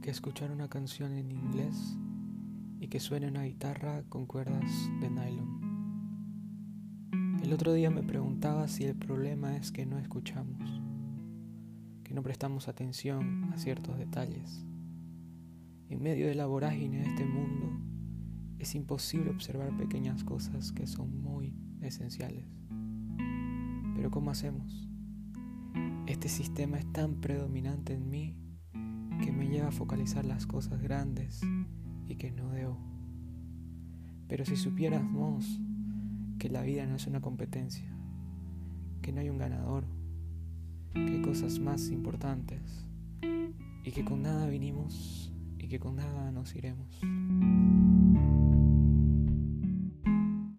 que escuchar una canción en inglés y que suene una guitarra con cuerdas de nylon. El otro día me preguntaba si el problema es que no escuchamos, que no prestamos atención a ciertos detalles. En medio de la vorágine de este mundo es imposible observar pequeñas cosas que son muy esenciales. Pero ¿cómo hacemos? Este sistema es tan predominante en mí a focalizar las cosas grandes y que no debo. Pero si supiéramos que la vida no es una competencia, que no hay un ganador, que hay cosas más importantes y que con nada vinimos y que con nada nos iremos.